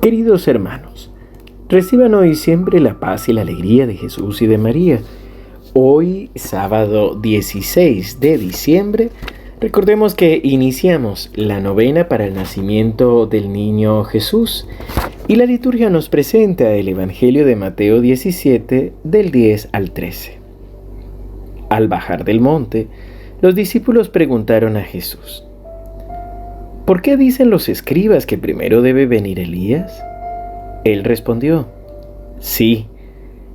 Queridos hermanos, reciban hoy siempre la paz y la alegría de Jesús y de María. Hoy, sábado 16 de diciembre, recordemos que iniciamos la novena para el nacimiento del niño Jesús y la liturgia nos presenta el Evangelio de Mateo 17 del 10 al 13. Al bajar del monte, los discípulos preguntaron a Jesús, ¿Por qué dicen los escribas que primero debe venir Elías? Él respondió, Sí,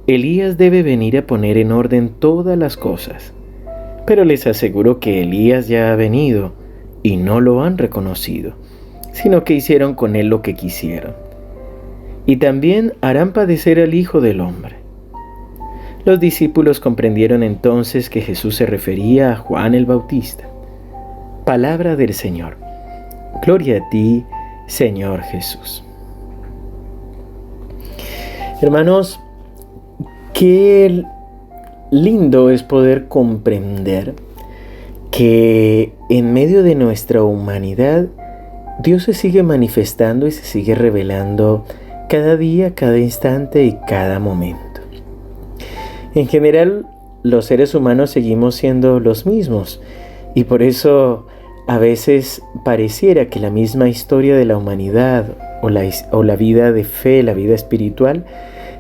Elías debe venir a poner en orden todas las cosas. Pero les aseguro que Elías ya ha venido y no lo han reconocido, sino que hicieron con él lo que quisieron. Y también harán padecer al Hijo del Hombre. Los discípulos comprendieron entonces que Jesús se refería a Juan el Bautista. Palabra del Señor. Gloria a ti, Señor Jesús. Hermanos, qué lindo es poder comprender que en medio de nuestra humanidad Dios se sigue manifestando y se sigue revelando cada día, cada instante y cada momento. En general, los seres humanos seguimos siendo los mismos y por eso a veces pareciera que la misma historia de la humanidad o la, vida de fe, la vida espiritual,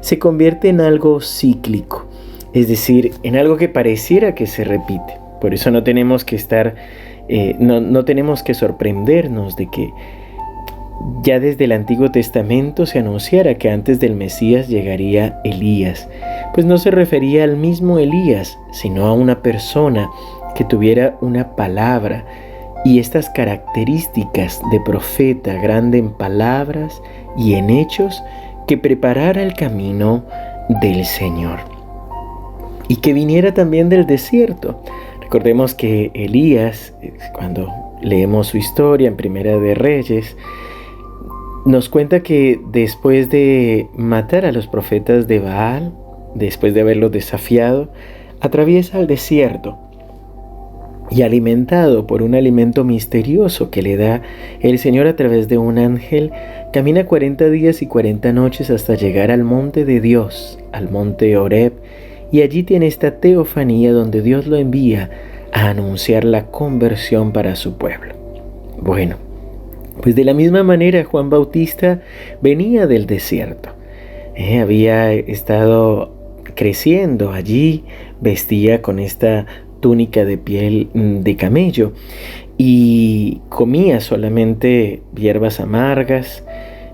se convierte en algo cíclico, es decir, en algo que pareciera que se repite. Por eso no tenemos que estar, eh, no tenemos que sorprendernos de que ya desde el Antiguo Testamento se anunciara que antes del Mesías llegaría Elías, pues no se refería al mismo Elías, sino a una persona que tuviera una palabra, y estas características de profeta grande en palabras y en hechos que preparara el camino del Señor. Y que viniera también del desierto. Recordemos que Elías, cuando leemos su historia en Primera de Reyes, nos cuenta que después de matar a los profetas de Baal, después de haberlos desafiado, atraviesa el desierto y alimentado por un alimento misterioso que le da el Señor a través de un ángel, camina 40 días y 40 noches hasta llegar al monte de Dios, al monte Oreb, y allí tiene esta teofanía donde Dios lo envía a anunciar la conversión para su pueblo. Bueno, pues de la misma manera Juan Bautista venía del desierto. Eh, había estado creciendo allí, vestía con esta túnica de piel mm, de camello y comía solamente hierbas amargas,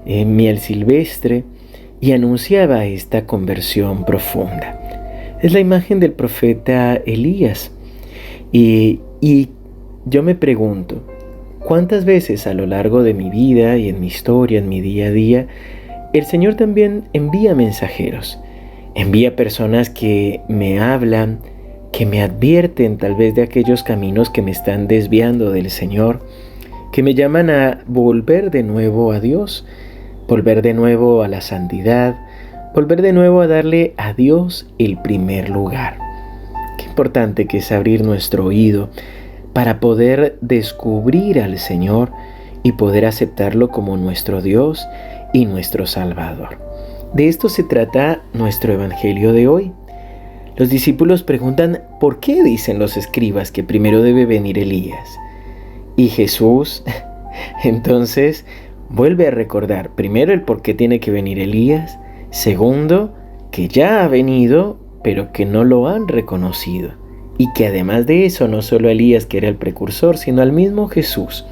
eh, miel silvestre y anunciaba esta conversión profunda. Es la imagen del profeta Elías. Y, y yo me pregunto, ¿cuántas veces a lo largo de mi vida y en mi historia, en mi día a día, el Señor también envía mensajeros? Envía personas que me hablan, que me advierten tal vez de aquellos caminos que me están desviando del Señor, que me llaman a volver de nuevo a Dios, volver de nuevo a la santidad, volver de nuevo a darle a Dios el primer lugar. Qué importante que es abrir nuestro oído para poder descubrir al Señor y poder aceptarlo como nuestro Dios y nuestro Salvador. De esto se trata nuestro Evangelio de hoy. Los discípulos preguntan, ¿por qué dicen los escribas que primero debe venir Elías? Y Jesús entonces vuelve a recordar, primero, el por qué tiene que venir Elías, segundo, que ya ha venido, pero que no lo han reconocido. Y que además de eso, no solo Elías, que era el precursor, sino al mismo Jesús,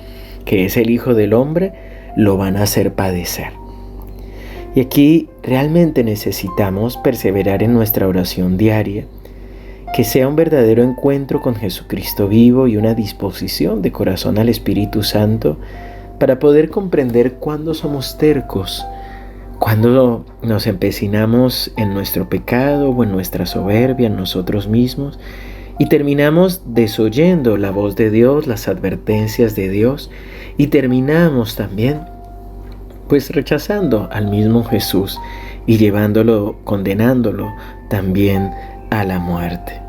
que es el Hijo del Hombre, lo van a hacer padecer. Y aquí realmente necesitamos perseverar en nuestra oración diaria, que sea un verdadero encuentro con Jesucristo vivo y una disposición de corazón al Espíritu Santo para poder comprender cuándo somos tercos, cuando nos empecinamos en nuestro pecado o en nuestra soberbia en nosotros mismos y terminamos desoyendo la voz de Dios, las advertencias de Dios y terminamos también pues rechazando al mismo Jesús y llevándolo, condenándolo también a la muerte.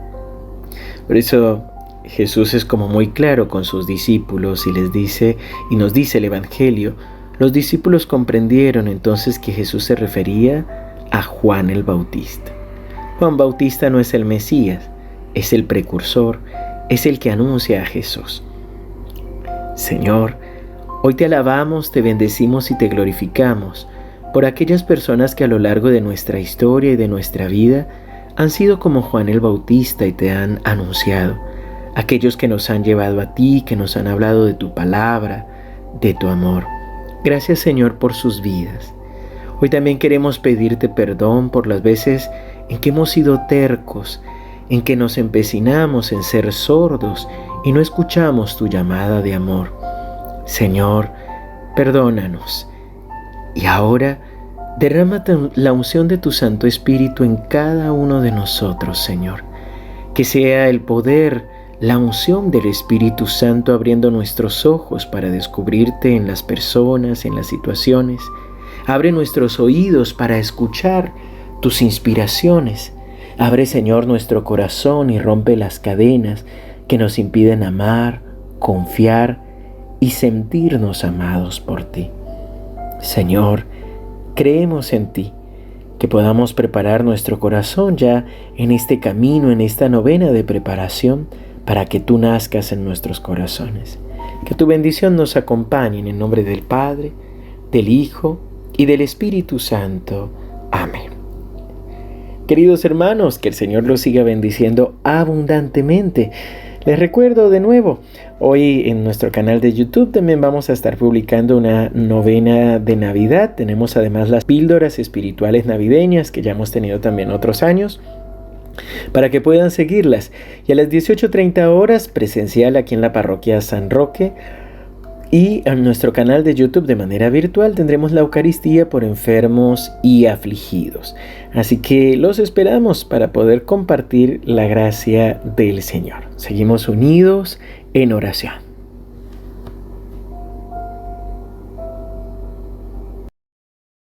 Por eso Jesús es como muy claro con sus discípulos y les dice, y nos dice el Evangelio, Los discípulos comprendieron entonces que Jesús se refería a Juan el Bautista. Juan Bautista no es el Mesías, es el precursor, es el que anuncia a Jesús. Señor, hoy te alabamos, te bendecimos y te glorificamos por aquellas personas que a lo largo de nuestra historia y de nuestra vida han sido como Juan el Bautista y te han anunciado. Aquellos que nos han llevado a ti, que nos han hablado de tu palabra, de tu amor. Gracias Señor por sus vidas. Hoy también queremos pedirte perdón por las veces en que hemos sido tercos, en que nos empecinamos en ser sordos y no escuchamos tu llamada de amor. Señor, perdónanos. Y ahora derrama la unción de tu Santo Espíritu en cada uno de nosotros, Señor. Que sea el poder, la unción del Espíritu Santo abriendo nuestros ojos para descubrirte en las personas, en las situaciones. Abre nuestros oídos para escuchar tus inspiraciones. Abre, Señor, nuestro corazón y rompe las cadenas que nos impiden amar, confiar y sentirnos amados por ti. Señor, creemos en ti, que podamos preparar nuestro corazón ya en este camino, en esta novena de preparación, para que tú nazcas en nuestros corazones. Que tu bendición nos acompañe en el nombre del Padre, del Hijo y del Espíritu Santo. Amén. Queridos hermanos, que el Señor los siga bendiciendo abundantemente. Les recuerdo de nuevo, hoy en nuestro canal de YouTube también vamos a estar publicando una novena de Navidad. Tenemos además las píldoras espirituales navideñas que ya hemos tenido también otros años para que puedan seguirlas. Y a las 18.30 horas presencial aquí en la parroquia San Roque y en nuestro canal de YouTube de manera virtual tendremos la Eucaristía por enfermos y afligidos. Así que los esperamos para poder compartir la gracia del Señor. Seguimos unidos en oración.